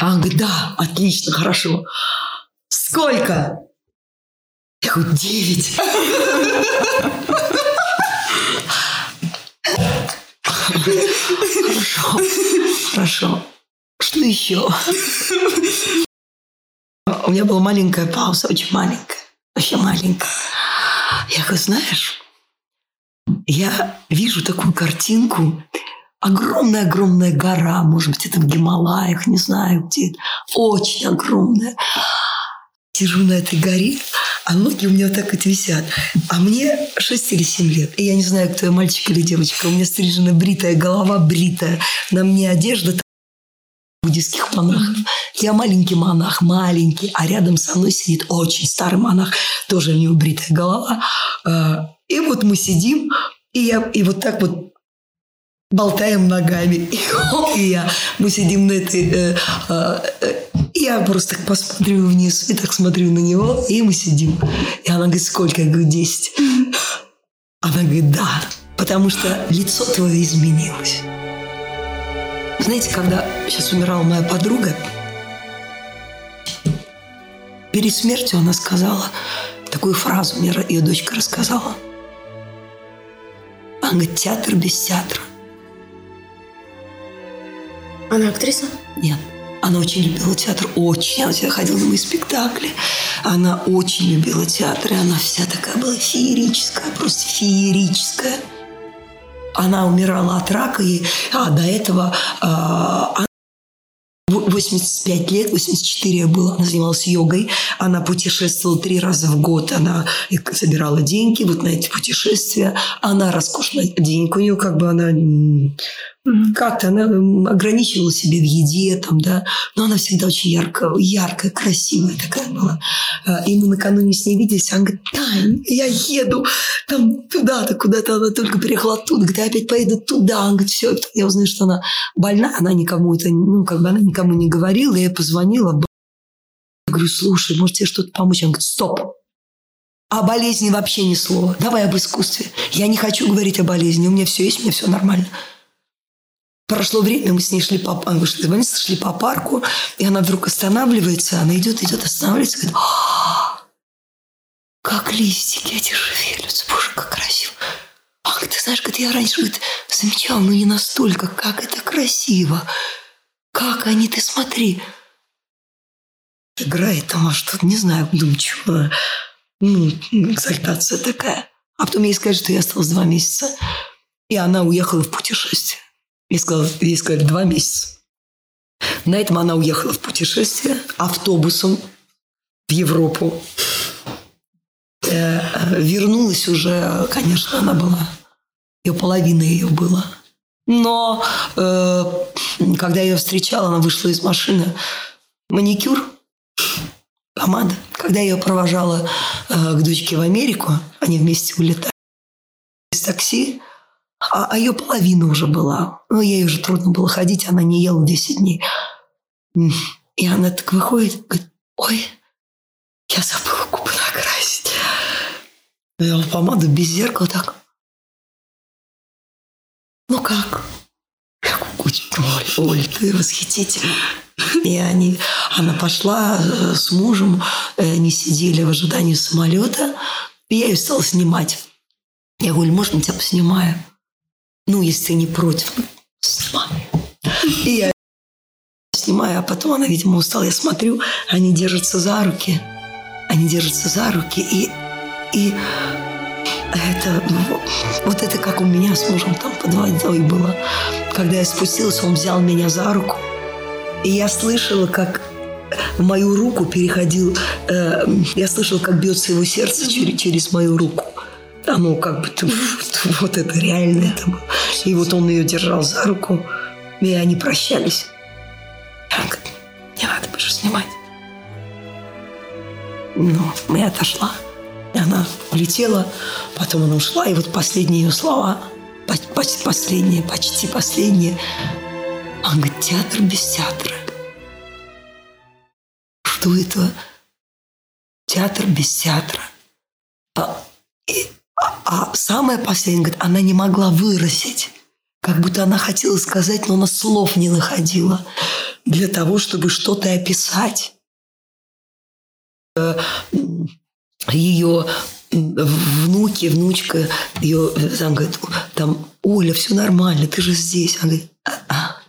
А он говорит, да, отлично, хорошо. Сколько? Я говорю, девять. Хорошо, хорошо. Что еще? У меня была маленькая пауза, очень маленькая, вообще маленькая. Я говорю, знаешь, я вижу такую картинку, огромная-огромная гора, может быть, это в Гималаях, не знаю где, очень огромная. Сижу на этой горе, а ноги у меня вот так вот висят. А мне 6 или 7 лет. И я не знаю, кто я, мальчик или девочка. У меня стрижена бритая голова, бритая. На мне одежда буддийских монахов. Я маленький монах, маленький, а рядом со мной сидит очень старый монах, тоже у него бритая голова. А, И вот мы сидим, и, я, и вот так вот болтаем ногами. И и я. Мы сидим на этой... э, э, э, я просто так посмотрю вниз, и так смотрю на него, и мы сидим. И она говорит, сколько? Я говорю, 10. Она говорит, да, потому что лицо твое изменилось. Знаете, когда сейчас умирала моя подруга, перед смертью она сказала такую фразу, мне ее дочка рассказала. Она говорит, театр без театра. Она актриса? Нет. Она очень любила театр, очень. Она всегда ходила на мои спектакли. Она очень любила театр, и она вся такая была феерическая, просто феерическая. Она умирала от рака, и, а до этого а, она 85 лет, 84 было, она занималась йогой, она путешествовала три раза в год, она собирала деньги вот на эти путешествия, она роскошно денег, у нее как бы она как-то она м, ограничивала себя в еде, там, да, но она всегда очень яркая, яркая, красивая такая была. А, И мы накануне с ней виделись, она говорит, Тань, я еду там туда-то, куда-то она только приехала оттуда, говорит, я опять поеду туда. Она говорит, все, я узнаю, что она больна, она никому это, ну, как бы она никому не говорила, я ей позвонила, я говорю, слушай, может тебе что-то помочь? Она говорит, стоп, о болезни вообще ни слова. Давай об искусстве. Я не хочу говорить о болезни. У меня все есть, у меня все нормально. Прошло время, мы с ней шли по, а, вышли из шли по парку, и она вдруг останавливается, она идет, идет, останавливается, говорит, «А, как листики эти шевелятся, боже, как красиво. Ах, ты знаешь, говорит, я раньше говорит, замечала, но не настолько, как это красиво. Как они, ты смотри. Играет там, а что-то, не знаю, она. ну, экзальтация такая. А потом ей сказали, что я осталась два месяца. И она уехала в путешествие. Я сказала, ей сказали, два месяца. На этом она уехала в путешествие автобусом в Европу. Э, вернулась уже, конечно, она была, ее половина ее была. Но э, когда я ее встречала, она вышла из машины, маникюр, помада. Когда я ее провожала э, к дочке в Америку, они вместе улетали из такси, а, а ее половина уже была. Ну, ей уже трудно было ходить, она не ела 10 дней. И она так выходит, говорит, ой, я забыла губы накрасить. Взяла помаду без зеркала так. Ну как? Я говорю, Оль, Оль, ты восхитительна. И они, она пошла э, с мужем, э, они сидели в ожидании самолета, и я ее стала снимать. Я говорю, можно я тебя поснимаю? Ну, если не против, снимай. И я снимаю, а потом она, видимо, устала. Я смотрю, они держатся за руки. Они держатся за руки, и, и это, вот это как у меня с мужем там под водой было. Когда я спустилась, он взял меня за руку, и я слышала, как в мою руку переходил, э, я слышала, как бьется его сердце через, через мою руку. Оно как бы, вот это реально это было. И вот он ее держал за руку, и они прощались. Я говорю, не надо больше снимать. Ну, я отошла. И она улетела, потом она ушла, и вот последние ее слова, почти последние, почти последние, он говорит, театр без театра. Что это? Театр без театра. А, а, самое последнее, говорит, она не могла выразить. Как будто она хотела сказать, но она слов не находила для того, чтобы что-то описать. Э, ее внуки, внучка, ее там говорит, там, Оля, все нормально, ты же здесь. Она говорит, а,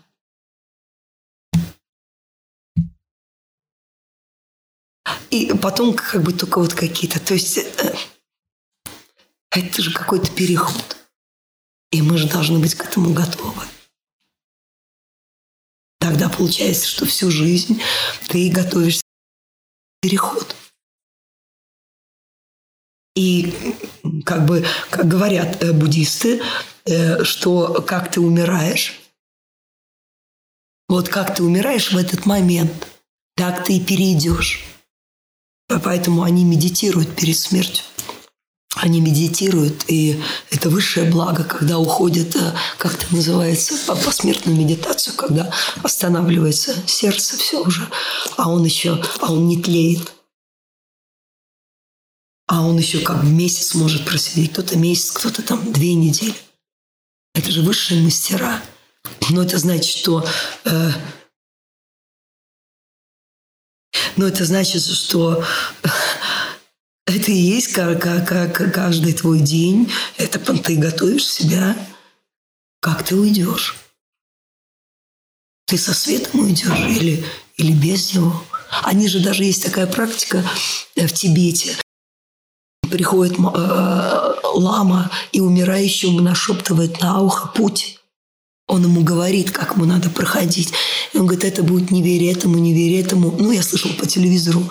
И потом как бы только вот какие-то... То есть э, это же какой-то переход. И мы же должны быть к этому готовы. Тогда получается, что всю жизнь ты готовишься к переход. И как бы, как говорят э, буддисты, э, что как ты умираешь, вот как ты умираешь в этот момент, так ты и перейдешь. Поэтому они медитируют перед смертью. Они медитируют, и это высшее благо, когда уходит, э, как это называется, по посмертную медитацию, когда останавливается сердце, все уже, а он еще, а он не тлеет. А он еще как месяц может просидеть. Кто-то месяц, кто-то там две недели. Это же высшие мастера. Но это значит, что э, но это значит, что это и есть как, как, как каждый твой день. Это ты готовишь себя, как ты уйдешь. Ты со светом уйдешь или, или без него. Они же даже есть такая практика в Тибете. Приходит э, лама и умирающему нашептывает на ухо путь. Он ему говорит, как ему надо проходить. И он говорит, это будет не верь этому, не верь этому. Ну, я слышал по телевизору.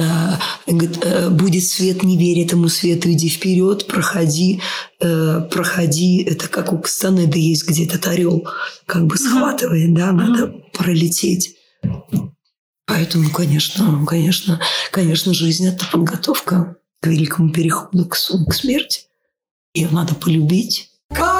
Э, говорит, «Э, будет свет, не верь этому свету, иди вперед, проходи, э, проходи. Это как у Кастанеда есть где-то этот орел, как бы схватывает, да, надо пролететь. Поэтому, конечно, конечно, конечно, жизнь – это подготовка к великому переходу к, к смерти. Ее надо полюбить. Как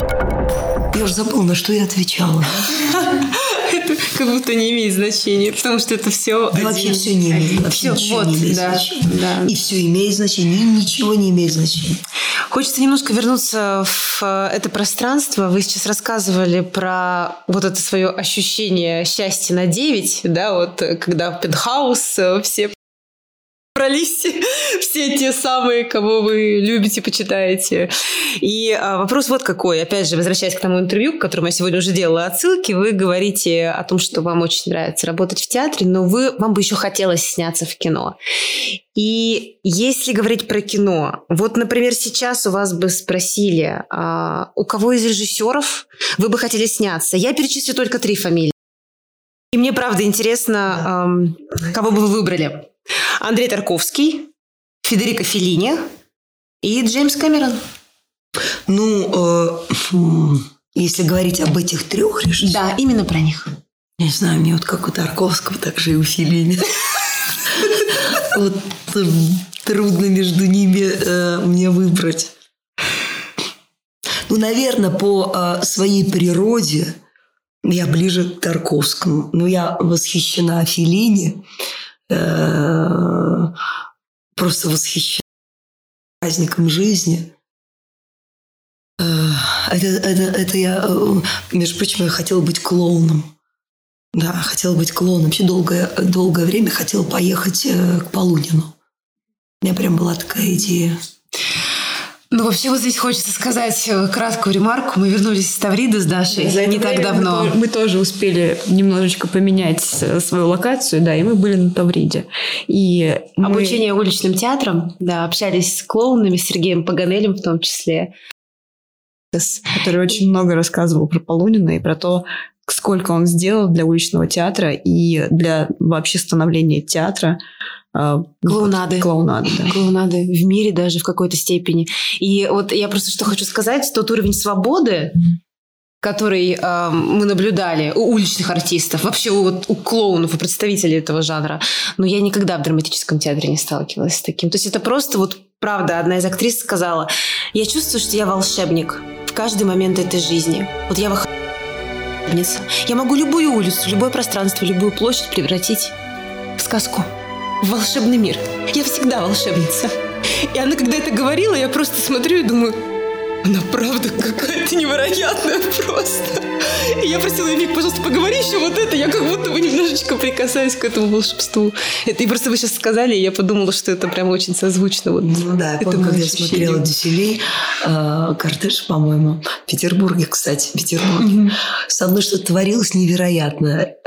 Я уже забыла, на что я отвечала. Это как будто не имеет значения, потому что это все Да вообще все не имеет. Вообще Всё, ничего вот, не имеет да, значения. да. И все имеет значение, и ничего не имеет значения. Хочется немножко вернуться в э, это пространство. Вы сейчас рассказывали про вот это свое ощущение счастья на 9, да, вот э, когда в пентхаус э, все брались, все те самые, кого вы любите, почитаете. И а, вопрос вот какой. Опять же, возвращаясь к тому интервью, к которому я сегодня уже делала отсылки, вы говорите о том, что вам очень нравится работать в театре, но вы, вам бы еще хотелось сняться в кино. И если говорить про кино, вот, например, сейчас у вас бы спросили, а, у кого из режиссеров вы бы хотели сняться? Я перечислю только три фамилии. И мне правда интересно, ам, кого бы вы выбрали? Андрей Тарковский, Федерико Феллини и Джеймс Кэмерон. Ну, э, если говорить об этих трех режиссерах, Да, именно про них. не знаю, мне вот как у Тарковского, так же и у Филини. Вот э, трудно между ними э, мне выбрать. Ну, наверное, по э, своей природе я ближе к Тарковскому. Но я восхищена Филини. Э, Просто восхищена праздником жизни. Э, Это, это, это я, э, между прочим, я хотела быть клоуном. Да, хотела быть клоуном. Вообще долгое, долгое время хотела поехать к Полунину. У меня прям была такая идея. Ну, вообще, вот здесь хочется сказать э, краткую ремарку. Мы вернулись из Тавриды с Дашей За не так давно. Мы, мы тоже успели немножечко поменять э, свою локацию, да, и мы были на Тавриде. И мы- Обучение уличным театром, да, общались с клоунами, с Сергеем Паганелем в том числе. который очень много рассказывал про Полунина и про то, сколько он сделал для уличного театра и для вообще становления театра. Э, Клоунады. Клоунады, да. клоунады в мире даже в какой-то степени. И вот я просто что хочу сказать, тот уровень свободы, который э, мы наблюдали у уличных артистов, вообще у, вот, у клоунов, у представителей этого жанра, но я никогда в драматическом театре не сталкивалась с таким. То есть это просто вот правда, одна из актрис сказала, я чувствую, что я волшебник в каждый момент этой жизни. Вот я волшебница. Я могу любую улицу, любое пространство, любую площадь превратить в сказку в волшебный мир. Я всегда волшебница. И она, когда это говорила, я просто смотрю и думаю, она правда какая-то невероятная просто. И я просила Вик, пожалуйста, поговори еще вот это. Я как будто бы немножечко прикасаюсь к этому волшебству. Это и просто вы сейчас сказали, и я подумала, что это прям очень созвучно. Вот Ну да, я помню, когда я смотрела «Дюселей», э, кортеж, по-моему, в Петербурге, кстати, в Петербурге. Со мной что-то творилось невероятное.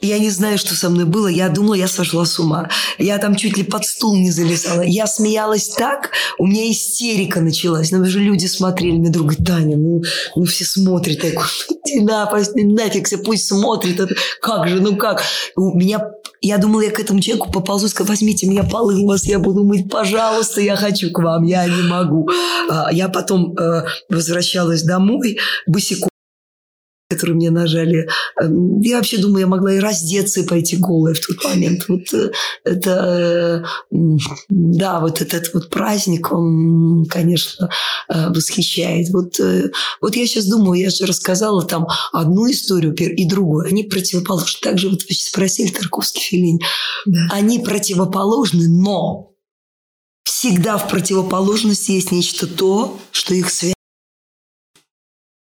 Я не знаю, что со мной было. Я думала, я сошла с ума. Я там чуть ли под стул не залезала. Я смеялась так, у меня истерика началась. Нам же люди смотрели, мне друг говорит, Таня, ну, ну все смотрят. Я говорю, иди на, нафиг, все пусть смотрят. Это, как же, ну как? У меня я думала, я к этому человеку поползу, скажу, возьмите меня полы у вас, я буду мыть, пожалуйста, я хочу к вам, я не могу. А, Я потом э, возвращалась домой, босиком, которые мне нажали. Эм, Я вообще думаю, я могла и раздеться, и пойти голая в тот момент. Вот э, это, э, да, вот этот вот праздник, он, конечно, э, восхищает. Вот, вот я сейчас думаю, я же рассказала там одну историю и другую. Они противоположны. Также вот вы спросили Тарковский Филин. Они противоположны, но всегда в противоположности есть нечто то, что их связывает.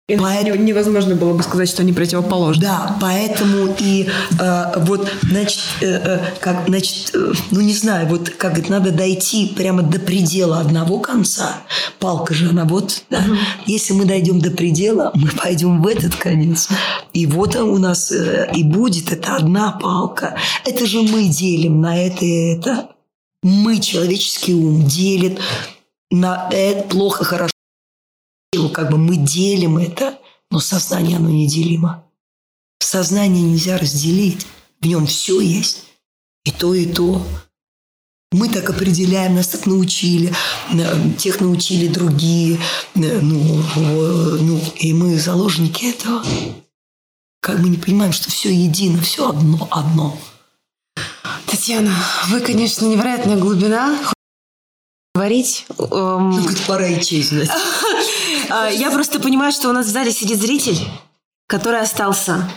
И Невозможно было бы сказать, что они противоположны. Да, поэтому и э, вот, значит, э, э, как, значит, э, ну не знаю, вот как это надо дойти прямо до предела одного конца. Палка же она вот, да. Если мы дойдем до предела, мы пойдем в этот конец. И вот у нас э, и будет это одна палка. Это же мы делим на это и это. Мы, человеческий ум, делит на это плохо, хорошо. Как бы мы делим это, но сознание оно неделимо. Сознание нельзя разделить. В нем все есть. И то, и то. Мы так определяем, нас так научили, э, тех научили другие. э, Ну, ну, и мы заложники этого. Как мы не понимаем, что все едино, все одно, одно. Татьяна, вы, конечно, невероятная глубина. Говорить. эм, Ну, говорит, пора исчезнуть. А, Я просто понимаю, что у нас в зале сидит зритель, который остался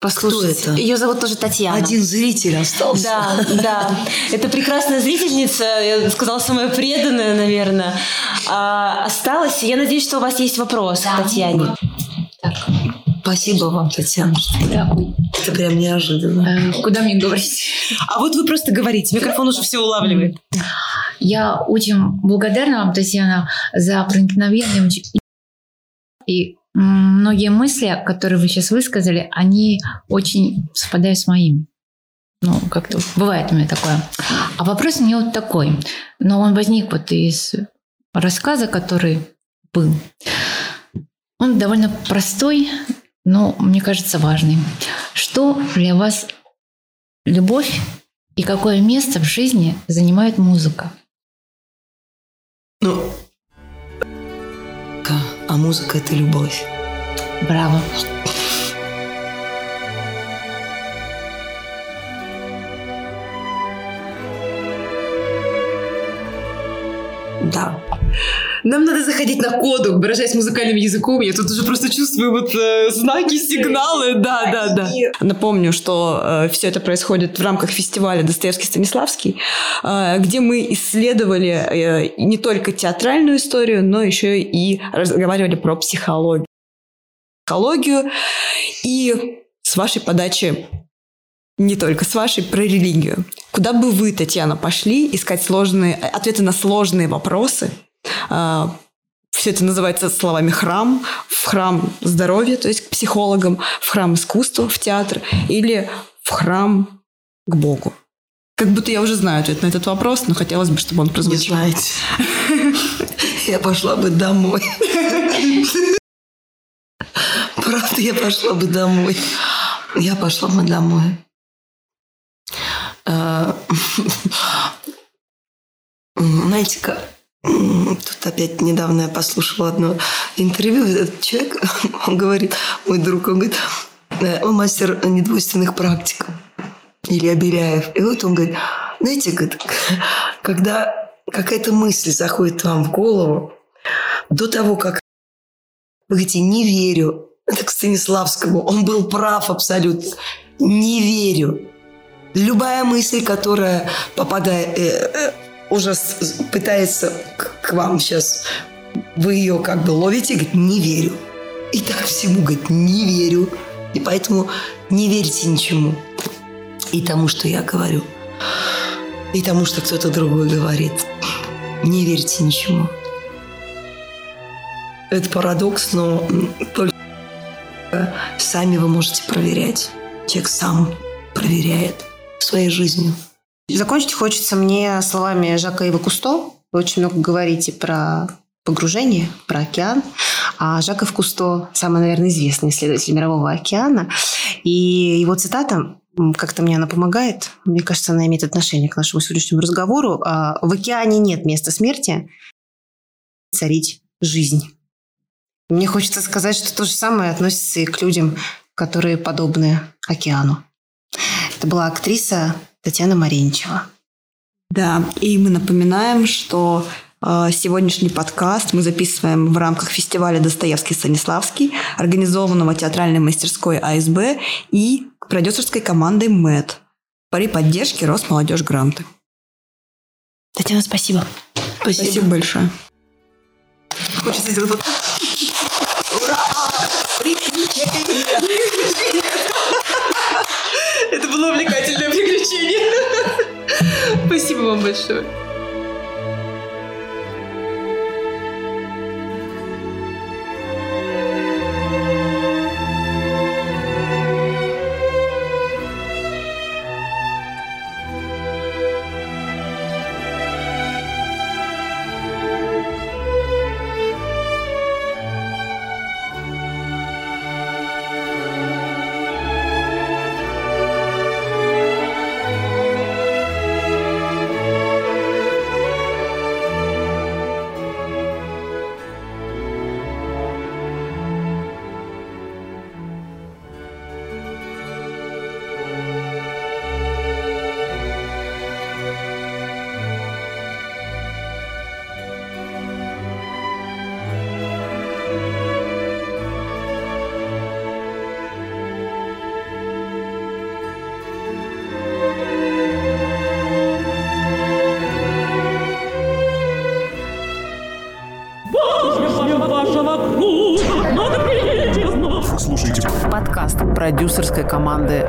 послушать. Кто это? Ее зовут тоже Татьяна. Один зритель остался. Да, да. Это прекрасная зрительница, я сказала, самая преданная, наверное. А, осталась. Я надеюсь, что у вас есть вопрос к Татьяне. Спасибо вам, Татьяна. Это прям неожиданно. Э, Куда мне говорить? А вот вы просто говорите, микрофон уже все улавливает. Я очень благодарна вам, Татьяна, за проникновение. И многие мысли, которые вы сейчас высказали, они очень совпадают с моими. Ну, как-то бывает у меня такое. А вопрос у меня вот такой. Но он возник вот из рассказа, который был. Он довольно простой, но, мне кажется, важный. Что для вас любовь и какое место в жизни занимает музыка? Ну, а музыка – это любовь. Браво. Да. Нам надо заходить на коду, выражаясь музыкальным языком. Я тут уже просто чувствую вот э, знаки, сигналы. Да, да, да. Напомню, что все это происходит в рамках фестиваля Достоевский Станиславский, э, где мы исследовали э, не только театральную историю, но еще и разговаривали про психологию. Психологию и с вашей подачи не только с вашей, про религию. Куда бы вы, Татьяна, пошли искать сложные ответы на сложные вопросы? Все это называется словами храм, в храм здоровья, то есть к психологам, в храм искусства, в театр или в храм к Богу. Как будто я уже знаю ответ на этот вопрос, но хотелось бы, чтобы он Не прозвучал. знаете. Я пошла бы домой. Правда, я пошла бы домой. Я пошла бы домой. А, Знаете, как Тут опять недавно я послушала одно интервью. Этот человек, он говорит, мой друг, он говорит, э, он мастер недвойственных практик. Илья Беляев. И вот он говорит, знаете, когда какая-то мысль заходит вам в голову, до того, как вы говорите, не верю, это к Станиславскому, он был прав абсолютно, не верю. Любая мысль, которая попадает, э, э, уже пытается к, вам сейчас, вы ее как бы ловите, говорит, не верю. И так всему, говорит, не верю. И поэтому не верьте ничему. И тому, что я говорю. И тому, что кто-то другой говорит. Не верьте ничему. Это парадокс, но только сами вы можете проверять. Человек сам проверяет своей жизнью. Закончить хочется мне словами Жака Ива Кусто. Вы очень много говорите про погружение, про океан. А Жаков Кусто самый, наверное, известный исследователь Мирового океана. И его цитата, как-то мне она помогает, мне кажется, она имеет отношение к нашему сегодняшнему разговору. А, В океане нет места смерти, царить жизнь. Мне хочется сказать, что то же самое относится и к людям, которые подобны океану. Это была актриса Татьяна Маринчева. Да, и мы напоминаем, что э, сегодняшний подкаст мы записываем в рамках фестиваля Достоевский Станиславский, организованного театральной мастерской АСБ и продюсерской командой МЭД при поддержке Росмолодежь Гранты. Татьяна, спасибо. Спасибо, большое. Хочется сделать вот Это было увлекательное приключение. Спасибо вам большое. Продюсерской команды.